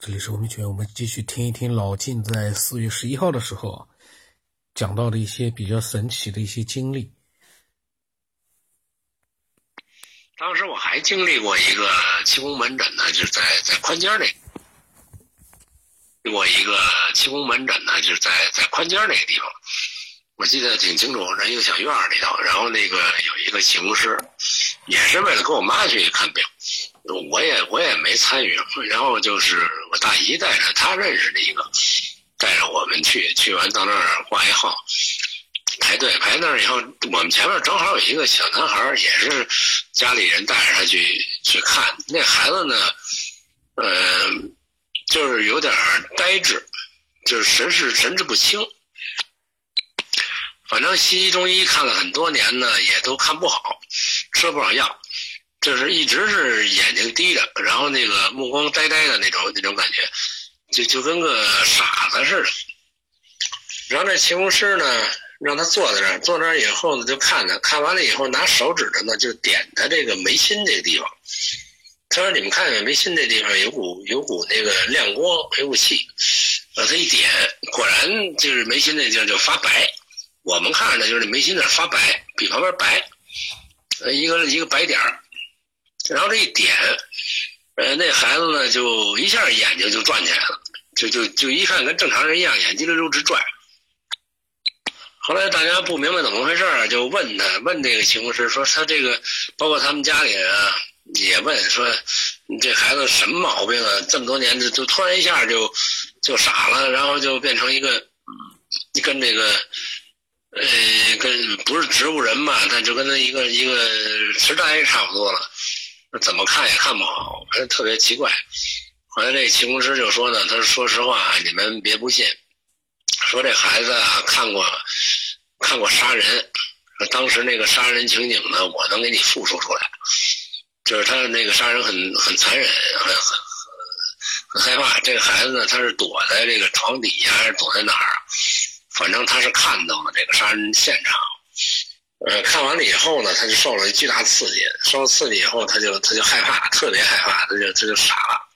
这里是文明圈，我们继续听一听老晋在四月十一号的时候讲到的一些比较神奇的一些经历。当时我还经历过一个气功门诊呢，就是在在宽街那，过一个气功门诊呢，就是在在宽街那个地方，我记得挺清楚，在一个小院里头，然后那个有一个气功师，也是为了给我妈去看病。我也我也没参与，然后就是我大姨带着她认识的一个，带着我们去，去完到那儿挂一号，排队排那儿以后，我们前面正好有一个小男孩，也是家里人带着他去去看。那孩子呢，呃，就是有点呆滞，就是神志神志不清，反正西医中医看了很多年呢，也都看不好，吃了不少药。就是一直是眼睛低着，然后那个目光呆呆的那种那种感觉，就就跟个傻子似的。然后那气功师呢，让他坐在那儿，坐那儿以后呢，就看他，看完了以后拿手指头呢，就点他这个眉心这个地方。他说：“你们看见眉心这地方有股有股那个亮光，有股气。”让他一点，果然就是眉心那地方就发白。我们看着呢，就是眉心那发白，比旁边白，一个一个白点儿。然后这一点，呃，那孩子呢，就一下眼睛就转起来了，就就就一看跟正常人一样，眼睛溜溜直转。后来大家不明白怎么回事就问他，问这个气功师说他这个，包括他们家里人啊，也问说，你这孩子什么毛病啊？这么多年就就突然一下就就傻了，然后就变成一个跟这个，呃，跟不是植物人嘛，他就跟他一个一个痴呆差不多了。怎么看也看不好，反正特别奇怪。后来这气功师就说呢：“他说实话，你们别不信。说这孩子啊，看过看过杀人，当时那个杀人情景呢，我能给你复述出来。就是他那个杀人很很残忍，很很很害怕。这个孩子呢，他是躲在这个床底下，还是躲在哪儿？反正他是看到了这个杀人现场。”呃，看完了以后呢，他就受了巨大刺激，受了刺激以后，他就他就害怕，特别害怕，他就他就傻了。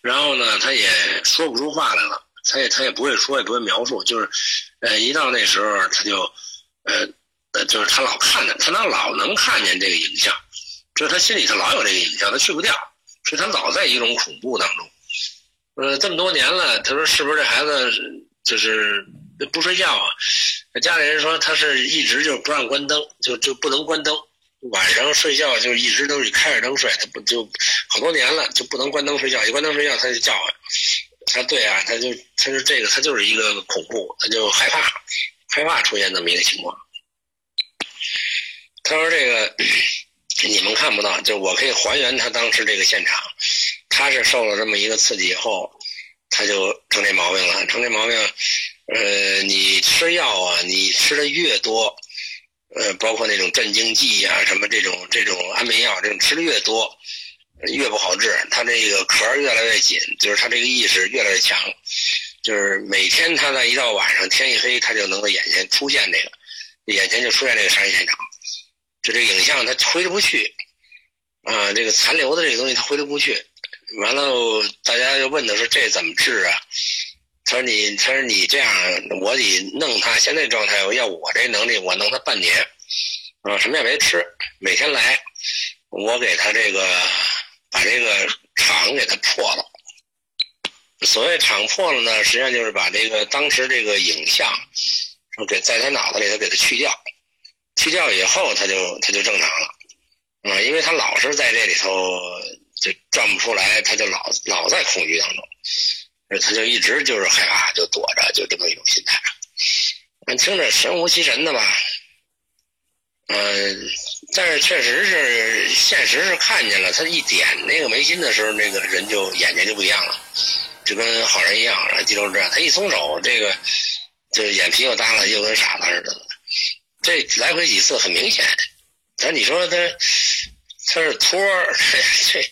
然后呢，他也说不出话来了，他也他也不会说，也不会描述，就是，呃，一到那时候，他就，呃，呃，就是他老看着，他能老能看见这个影像，就是他心里头老有这个影像，他去不掉，所以他老在一种恐怖当中。呃，这么多年了，他说是不是这孩子就是不睡觉啊？家里人说他是一直就不让关灯，就就不能关灯，晚上睡觉就一直都是开着灯睡，他不就好多年了就不能关灯睡觉，一关灯睡觉他就叫唤。他对啊，他就他说这个他就是一个恐怖，他就害怕，害怕出现这么一个情况。他说这个 你们看不到，就我可以还原他当时这个现场，他是受了这么一个刺激以后，他就成这毛病了，成这毛病。呃，你吃药啊，你吃的越多，呃，包括那种镇静剂呀，什么这种这种安眠药，这种吃的越多，越不好治。他这个壳越来越紧，就是他这个意识越来越强，就是每天他在一到晚上天一黑，他就能在眼前出现这个，眼前就出现这个杀人现场，就这个影像他挥之不去，啊，这个残留的这个东西他挥之不去。完了，大家就问他说这怎么治啊？他说：“你，他说你这样，我得弄他。现在状态，要我这能力，我弄他半年，啊，什么也没吃，每天来，我给他这个，把这个场给他破了。所谓场破了呢，实际上就是把这个当时这个影像，给在他脑子里头给他去掉，去掉以后，他就他就正常了，啊，因为他老是在这里头就转不出来，他就老老在恐惧当中。”他就一直就是害怕，就躲着，就这么一种心态。俺听着神乎其神的吧，嗯，但是确实是现实是看见了，他一点那个眉心的时候，那个人就眼睛就不一样了，就跟好人一样，然后肌肉这样。他一松手，这个就眼皮又耷拉，又跟傻子似的。这来回几次很明显，但你说他他是托儿，这。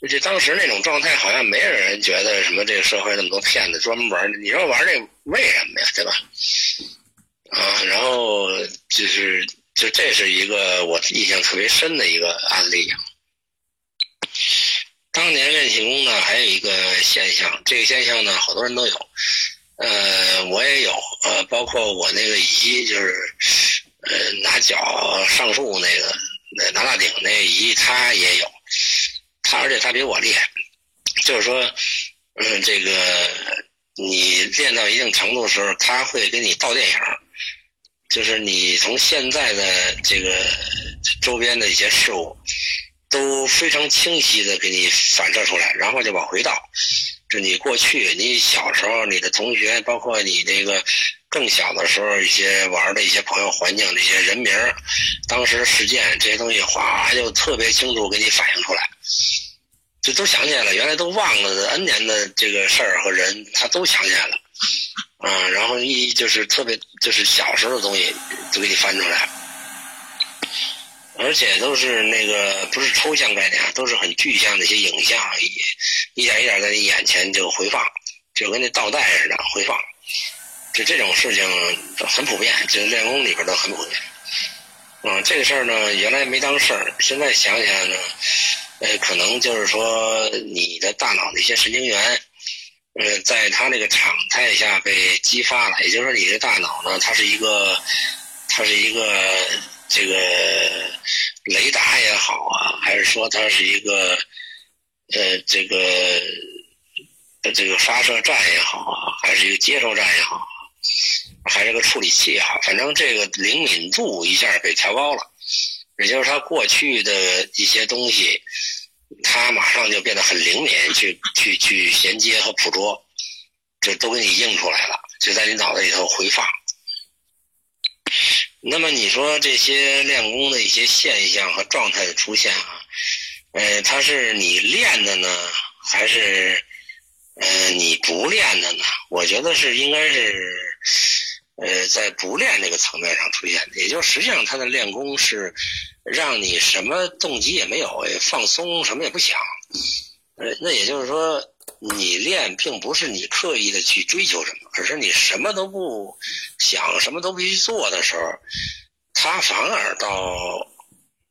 就这当时那种状态，好像没有人觉得什么这个社会那么多骗子专门玩你说玩这为什么呀？对吧？啊，然后就是就这是一个我印象特别深的一个案例。当年练气功呢，还有一个现象，这个现象呢，好多人都有，呃，我也有，呃，包括我那个姨，就是呃拿脚上树那个拿大顶那姨，她也有，他而且他比我厉害，就是说，嗯，这个你练到一定程度的时候，他会给你倒电影，就是你从现在的这个周边的一些事物。都非常清晰的给你反射出来，然后就往回倒。就你过去，你小时候，你的同学，包括你那个更小的时候，一些玩的一些朋友、环境、那些人名、当时事件这些东西，哗就特别清楚给你反映出来，就都想起来了。原来都忘了的 N 年的这个事儿和人，他都想起来了。啊，然后一就是特别就是小时候的东西，都给你翻出来。而且都是那个不是抽象概念，都是很具象的一些影像，一一点一点在你眼前就回放，就跟那倒带似的回放。就这种事情很普遍，就是练功里边都很普遍。嗯，这个事儿呢，原来没当事儿，现在想起来呢，呃，可能就是说你的大脑的一些神经元，呃，在它那个常态下被激发了，也就是说你的大脑呢，它是一个，它是一个。这个雷达也好啊，还是说它是一个呃这个这个发射站也好啊，还是一个接收站也好，还是个处理器也好，反正这个灵敏度一下被调高了，也就是它过去的一些东西，它马上就变得很灵敏，去去去衔接和捕捉，这都给你映出来了，就在你脑子里头回放。那么你说这些练功的一些现象和状态的出现啊，呃，它是你练的呢，还是呃你不练的呢？我觉得是应该是呃在不练这个层面上出现的。也就实际上他的练功是让你什么动机也没有，放松，什么也不想。呃，那也就是说。你练并不是你刻意的去追求什么，而是你什么都不想、什么都不去做的时候，他反而到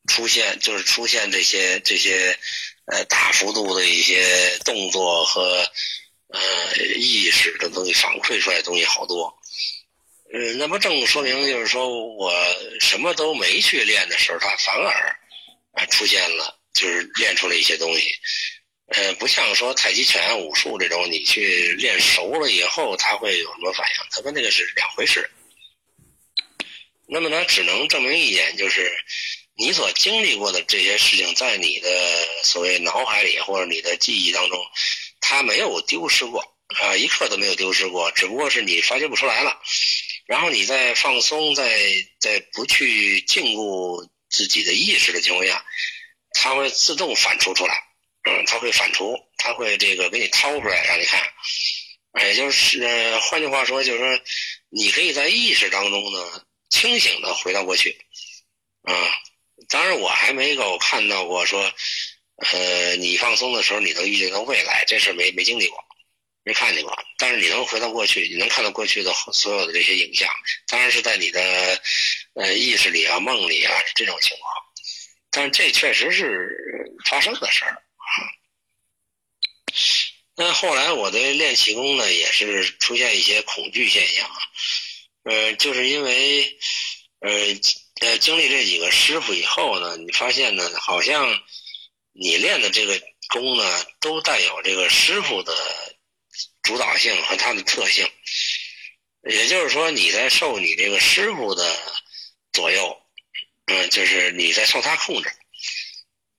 出现，就是出现这些这些呃大幅度的一些动作和呃意识的东西反馈出来的东西好多。嗯，那么正说明就是说我什么都没去练的时候，它反而啊出现了，就是练出了一些东西。呃，不像说太极拳、武术这种，你去练熟了以后，它会有什么反应？它跟那个是两回事。那么，它只能证明一点，就是你所经历过的这些事情，在你的所谓脑海里或者你的记忆当中，它没有丢失过啊，一刻都没有丢失过，只不过是你发觉不出来了。然后你在放松，在在不去禁锢自己的意识的情况下，它会自动反刍出来。嗯，它会反刍，它会这个给你掏出来让你看，哎，就是呃换句话说，就是说，你可以在意识当中呢，清醒的回到过去，啊，当然我还没有看到过说，呃，你放松的时候你能预见到未来，这事没没经历过，没看见过，但是你能回到过去，你能看到过去的所有的这些影像，当然是在你的呃意识里啊、梦里啊这种情况，但是这确实是发生的事儿啊。那后来我的练气功呢，也是出现一些恐惧现象啊，呃，就是因为，呃，呃，经历这几个师傅以后呢，你发现呢，好像你练的这个功呢，都带有这个师傅的主导性和它的特性，也就是说，你在受你这个师傅的左右，嗯，就是你在受他控制。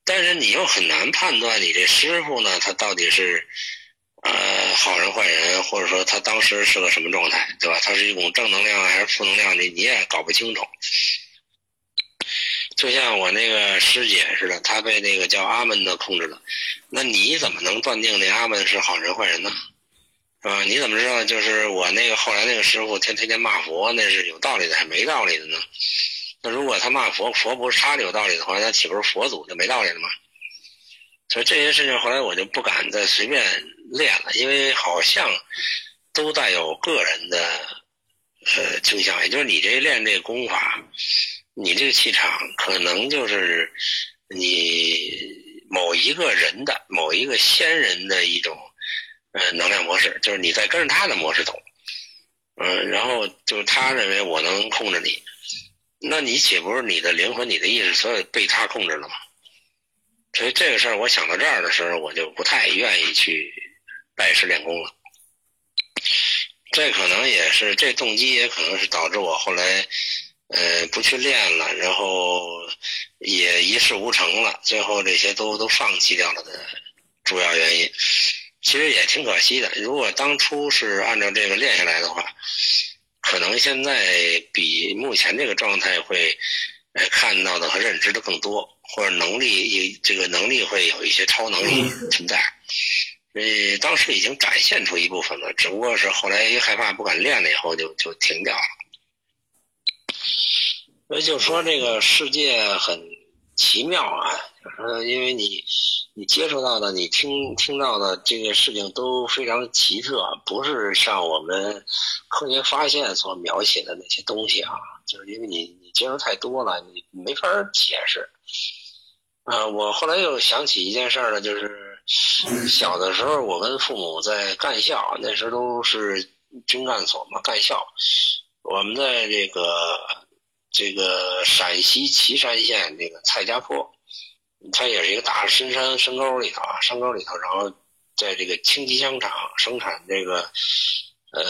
但是你又很难判断你这师傅呢，他到底是，呃，好人坏人，或者说他当时是个什么状态，对吧？他是一种正能量还是负能量，你你也搞不清楚。就像我那个师姐似的，她被那个叫阿门的控制了，那你怎么能断定那阿门是好人坏人呢？啊，你怎么知道就是我那个后来那个师傅天天天骂佛，那是有道理的还是没道理的呢？那如果他骂佛，佛不是他有道理的话，那岂不是佛祖就没道理了吗？所以这些事情后来我就不敢再随便练了，因为好像都带有个人的呃倾向，也就是你这练这功法，你这个气场可能就是你某一个人的某一个先人的一种呃 能量模式，就是你在跟着他的模式走，嗯，然后就是他认为我能控制你，那你岂不是你的灵魂、你的意识所有被他控制了吗？所以这个事儿，我想到这儿的时候，我就不太愿意去拜师练功了。这可能也是这动机，也可能是导致我后来。呃，不去练了，然后也一事无成了，最后这些都都放弃掉了的主要原因，其实也挺可惜的。如果当初是按照这个练下来的话，可能现在比目前这个状态会呃看到的和认知的更多，或者能力这个能力会有一些超能力存在。呃，当时已经展现出一部分了，只不过是后来一害怕不敢练了以后就就停掉了。所以就说这个世界很奇妙啊，就是因为你你接触到的、你听听到的这个事情都非常奇特，不是像我们科学发现所描写的那些东西啊，就是因为你你接触太多了，你没法解释。啊，我后来又想起一件事儿呢，就是小的时候我跟父母在干校，那时候都是军干所嘛，干校，我们在这个。这个陕西岐山县这个蔡家坡，它也是一个大深山深沟里头啊，山沟里头，然后在这个轻机枪厂生产这个，呃，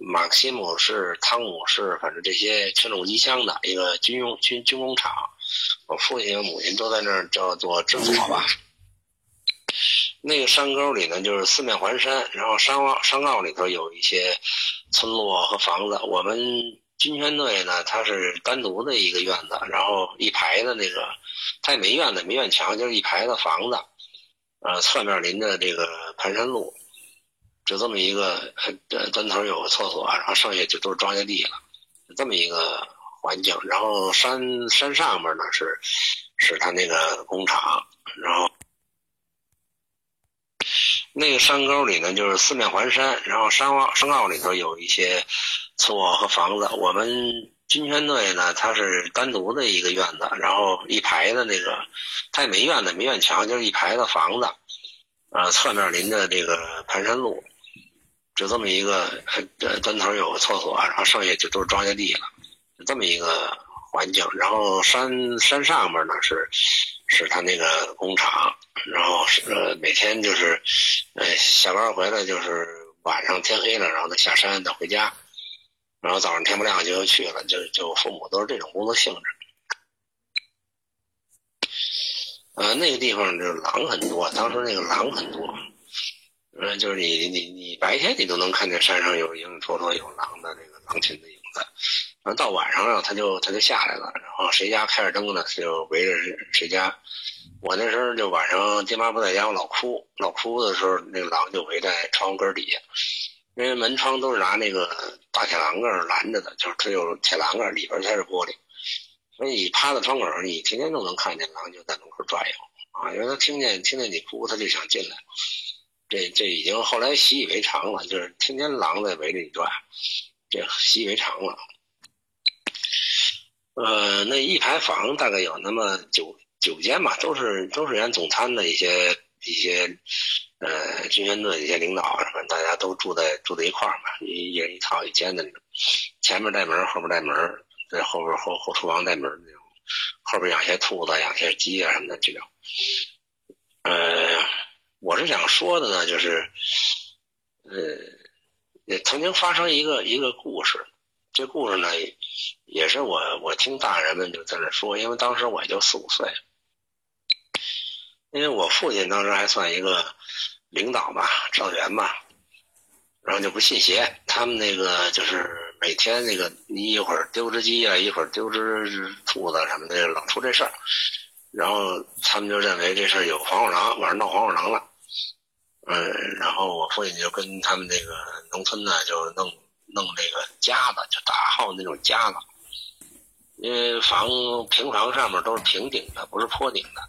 马克西姆式、汤姆式，反正这些轻重机枪的一个军用军军工厂。我父亲母亲都在那儿叫做制作吧。那个山沟里呢，就是四面环山，然后山坳山坳里头有一些村落和房子，我们。军宣队呢，它是单独的一个院子，然后一排的那个，它也没院子，没院墙，就是一排的房子，呃，侧面临着这个盘山路，就这么一个，呃，端头有个厕所，然后剩下就都是庄稼地了，这么一个环境。然后山山上面呢是，是他那个工厂，然后那个山沟里呢就是四面环山，然后山坳山坳里头有一些。厕所和房子，我们军宣队呢，它是单独的一个院子，然后一排的那个，它也没院子，没院墙，就是一排的房子，呃，侧面临着这个盘山路，就这么一个，呃，端头有个厕所，然后剩下就都是庄稼地了，就这么一个环境。然后山山上面呢是，是他那个工厂，然后是呃每天就是，呃下班回来就是晚上天黑了，然后再下山再回家。然后早上天不亮就去了，就就父母都是这种工作性质。呃，那个地方就是狼很多，当时那个狼很多，嗯，就是你你你白天你都能看见山上有影影绰绰有狼的那个狼群的影子，然后到晚上了，他就他就下来了，然后谁家开着灯呢，他就围着谁家。我那时候就晚上爹妈不在家，我老哭，老哭的时候，那个狼就围在窗户根底下。因为门窗都是拿那个大铁栏杆拦着的，就是它有铁栏杆，里边才是玻璃，所以你趴在窗口上，你天天都能看见狼就在门口转悠啊。因为他听见听见你哭，他就想进来。这这已经后来习以为常了，就是天天狼在围着你转，这习以为常了。呃，那一排房大概有那么九九间吧，都是都是原总参的一些一些。呃，军宣队一些领导什么，大家都住在住在一块儿嘛，一一人一套一间的那种，前面带门，后边带门，在后边后后厨房带门那种，后边养些兔子，养些鸡啊什么的这种。呃，我是想说的呢，就是，呃，也曾经发生一个一个故事，这故事呢，也是我我听大人们就在那说，因为当时我也就四五岁，因为我父亲当时还算一个。领导吧，指导员吧，然后就不信邪。他们那个就是每天那个，你一会儿丢只鸡啊，一会儿丢只兔子什么的，老出这事儿。然后他们就认为这事儿有黄鼠狼，晚上闹黄鼠狼了。嗯，然后我父亲就跟他们那个农村呢，就弄弄那个夹子，就大号那种夹子，因为房平房上面都是平顶的，不是坡顶的。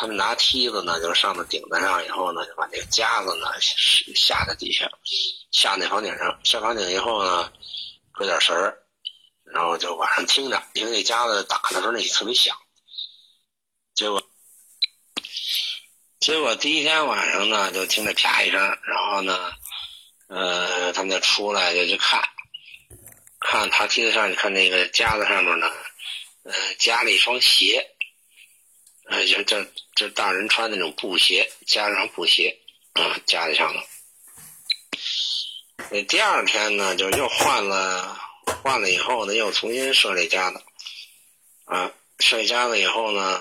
他们拿梯子呢，就上到顶子上以后呢，就把那个夹子呢下在底下，下那房顶上。下房顶以后呢，搁点绳儿，然后就晚上听着，因为那夹子打的时候那特别响。结果结果第一天晚上呢，就听着啪一声，然后呢，呃，他们就出来就去看，看他梯子上，看那个夹子上面呢，呃，夹了一双鞋，呃，就这这大人穿那种布鞋，加上布鞋，啊，加在上头。那第二天呢，就又换了，换了以后呢，又重新设这家子，啊，设家子以后呢。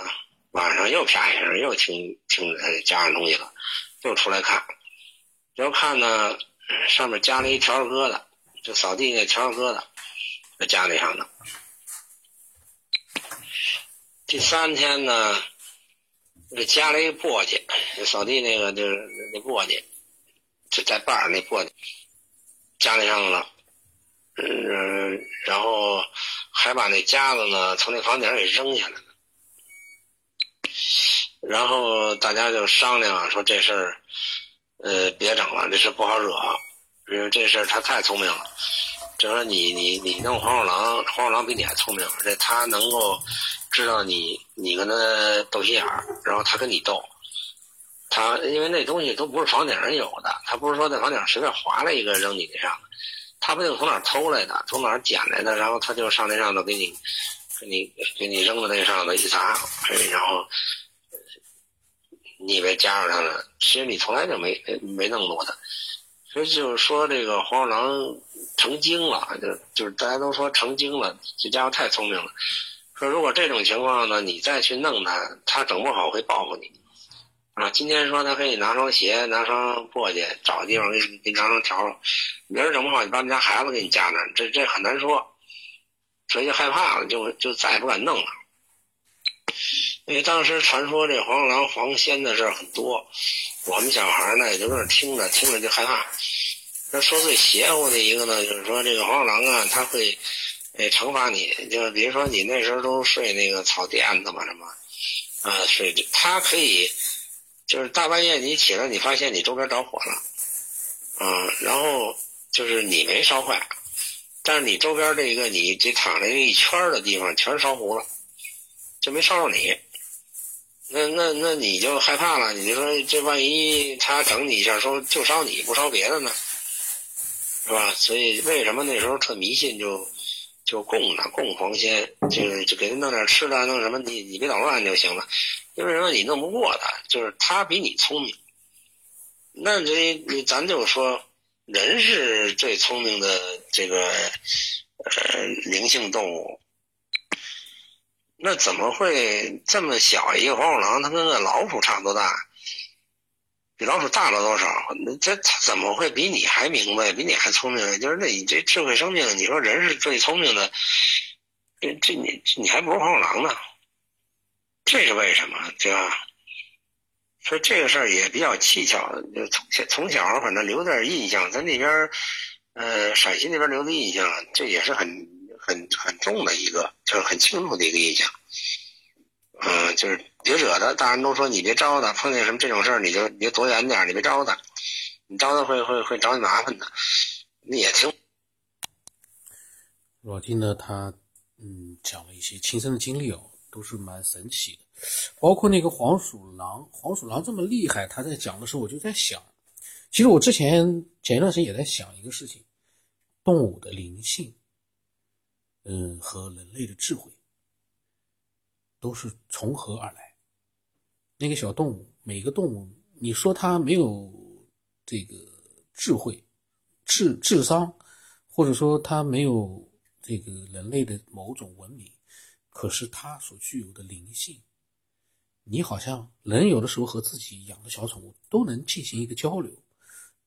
晚上又啪一声，又听听着加上东西了，又出来看，又看呢，上面加了一条疙瘩，就扫地那条疙瘩，在家里上的。第三天呢，这加了一簸箕，扫地那个就是那簸箕，就在把那簸箕，家里上了，嗯，然后还把那夹子呢从那房顶给扔下来了。然后大家就商量说这事儿，呃，别整了，这事不好惹，因为这事儿他太聪明了。就说你你你弄黄鼠狼，黄鼠狼比你还聪明，这他能够知道你你跟他斗心眼儿，然后他跟你斗。他因为那东西都不是房顶上有的，他不是说在房顶上随便划了一个扔你那上，他不定从哪儿偷来的，从哪儿捡来的，然后他就上那上头给你给你给你扔到那上头一砸，然后。你以为加上他了，其实你从来就没没弄过他，所以就是说这个黄鼠狼成精了，就就是大家都说成精了，这家伙太聪明了。说如果这种情况呢，你再去弄他，他整不好会报复你。啊，今天说他可以拿双鞋，拿双簸箕，找个地方给你给你拿双笤帚，明儿整不好你把你家孩子给你夹那，这这很难说，所以就害怕了，就就再也不敢弄了。因为当时传说这黄鼠狼黄仙的事儿很多，我们小孩呢也就在那听着，听着就害怕。那说最邪乎的一个呢，就是说这个黄鼠狼啊，他会，诶惩罚你，就是比如说你那时候都睡那个草垫子嘛什么，啊睡，他可以，就是大半夜你起来，你发现你周边着火了，啊，然后就是你没烧坏，但是你周边这个你这躺着一圈的地方全烧糊了，就没烧着你。那那那你就害怕了，你就说这万一他整你一下，说就烧你不烧别的呢，是吧？所以为什么那时候特迷信，就就供他，供黄仙，就是就给他弄点吃的，弄什么你你别捣乱就行了。因为什么？你弄不过他，就是他比你聪明。那这咱就说，人是最聪明的这个呃灵性动物。那怎么会这么小一个黄鼠狼？它跟个老鼠差不多大，比老鼠大了多少？那这它怎么会比你还明白，比你还聪明？就是那你这智慧生命，你说人是最聪明的，这这你你还不如黄鼠狼呢？这是为什么？对吧？所以这个事儿也比较蹊跷。就从小从小反正留点印象，咱那边呃陕西那边留的印象，这也是很。很很重的一个，就是很清楚的一个印象，嗯，就是别惹他。大人都说你别招他，碰见什么这种事儿，你就你就躲远点，你别招他，你招他会会会找你麻烦的。那也挺。老金呢，他嗯讲了一些亲身的经历哦，都是蛮神奇的。包括那个黄鼠狼，黄鼠狼这么厉害，他在讲的时候，我就在想，其实我之前前一段时间也在想一个事情，动物的灵性。嗯，和人类的智慧都是从何而来？那个小动物，每个动物，你说它没有这个智慧、智智商，或者说它没有这个人类的某种文明，可是它所具有的灵性，你好像人有的时候和自己养的小宠物都能进行一个交流，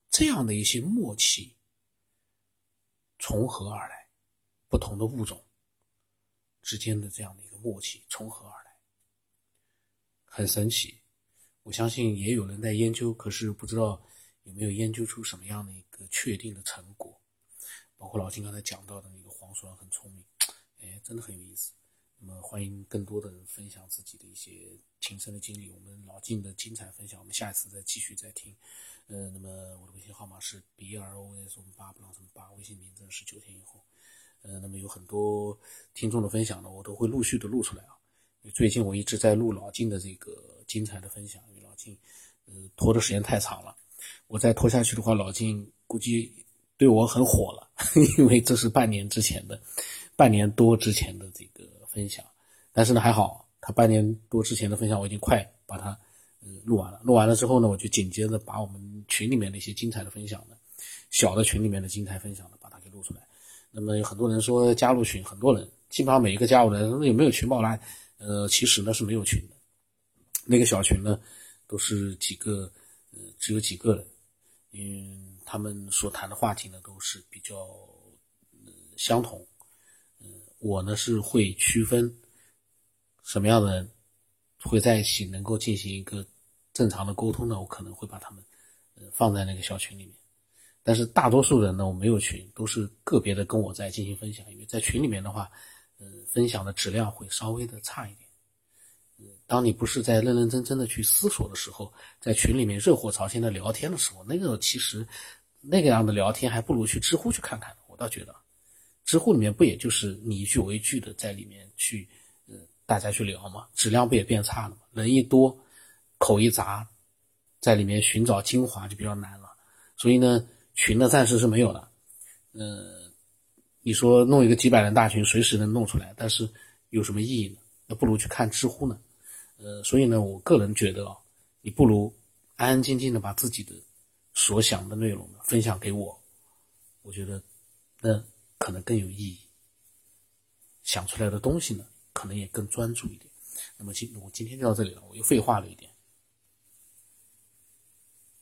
这样的一些默契从何而来？不同的物种之间的这样的一个默契从何而来？很神奇，我相信也有人在研究，可是不知道有没有研究出什么样的一个确定的成果。包括老金刚才讲到的那个黄鼠狼很聪明，哎，真的很有意思。那么欢迎更多的人分享自己的一些亲身的经历，我们老金的精彩分享，我们下一次再继续再听。呃，那么我的微信号码是 b r o s 我们八不让什么八，微信名字是九天以后。呃，那么有很多听众的分享呢，我都会陆续的录出来啊。最近我一直在录老金的这个精彩的分享，因为老金，呃，拖的时间太长了，我再拖下去的话，老金估计对我很火了，因为这是半年之前的，半年多之前的这个分享，但是呢还好，他半年多之前的分享我已经快把它。录完了，录完了之后呢，我就紧接着把我们群里面的一些精彩的分享呢，小的群里面的精彩分享呢，那么有很多人说加入群，很多人基本上每一个加入的人有没有群报来？呃，其实呢是没有群的，那个小群呢都是几个，呃，只有几个人，因为他们所谈的话题呢都是比较相同。嗯，我呢是会区分什么样的人会在一起，能够进行一个。正常的沟通呢，我可能会把他们，呃，放在那个小群里面。但是大多数人呢，我没有群，都是个别的跟我在进行分享。因为在群里面的话，呃，分享的质量会稍微的差一点。嗯，当你不是在认认真真的去思索的时候，在群里面热火朝天的聊天的时候，那个其实那个样的聊天，还不如去知乎去看看。我倒觉得，知乎里面不也就是你一句我一句的在里面去，呃，大家去聊嘛，质量不也变差了吗？人一多。口一杂，在里面寻找精华就比较难了，所以呢，群呢暂时是没有的。呃，你说弄一个几百人大群，随时能弄出来，但是有什么意义呢？那不如去看知乎呢。呃，所以呢，我个人觉得啊，你不如安安静静的把自己的所想的内容呢分享给我，我觉得那可能更有意义，想出来的东西呢可能也更专注一点。那么今我今天就到这里了，我又废话了一点。